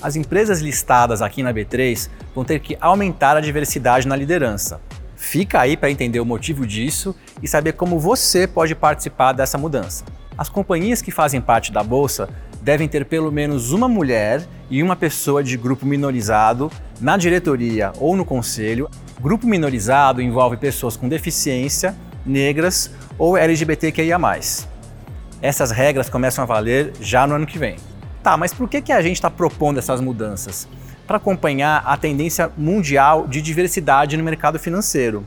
As empresas listadas aqui na B3 vão ter que aumentar a diversidade na liderança. Fica aí para entender o motivo disso e saber como você pode participar dessa mudança. As companhias que fazem parte da bolsa devem ter pelo menos uma mulher e uma pessoa de grupo minorizado na diretoria ou no conselho. Grupo minorizado envolve pessoas com deficiência, negras ou LGBTQIA. Essas regras começam a valer já no ano que vem. Tá, mas por que, que a gente está propondo essas mudanças? Para acompanhar a tendência mundial de diversidade no mercado financeiro.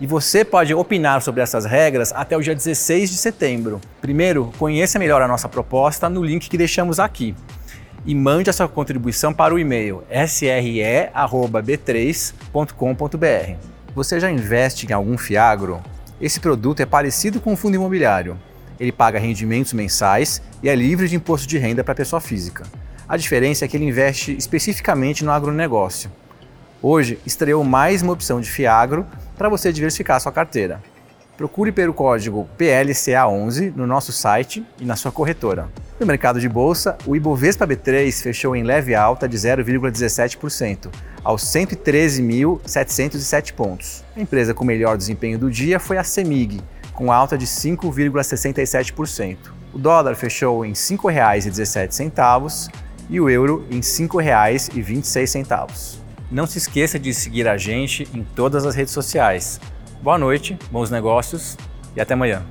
E você pode opinar sobre essas regras até o dia 16 de setembro. Primeiro, conheça melhor a nossa proposta no link que deixamos aqui. E mande a sua contribuição para o e-mail sre.b3.com.br. Você já investe em algum Fiagro? Esse produto é parecido com um fundo imobiliário ele paga rendimentos mensais e é livre de imposto de renda para pessoa física. A diferença é que ele investe especificamente no agronegócio. Hoje, estreou mais uma opção de Fiagro para você diversificar sua carteira. Procure pelo código PLCA11 no nosso site e na sua corretora. No mercado de bolsa, o Ibovespa B3 fechou em leve alta de 0,17%, aos 113.707 pontos. A empresa com melhor desempenho do dia foi a CEMIG, com alta de 5,67%. O dólar fechou em R$ 5,17 e o euro em R$ 5,26. Não se esqueça de seguir a gente em todas as redes sociais. Boa noite, bons negócios e até amanhã.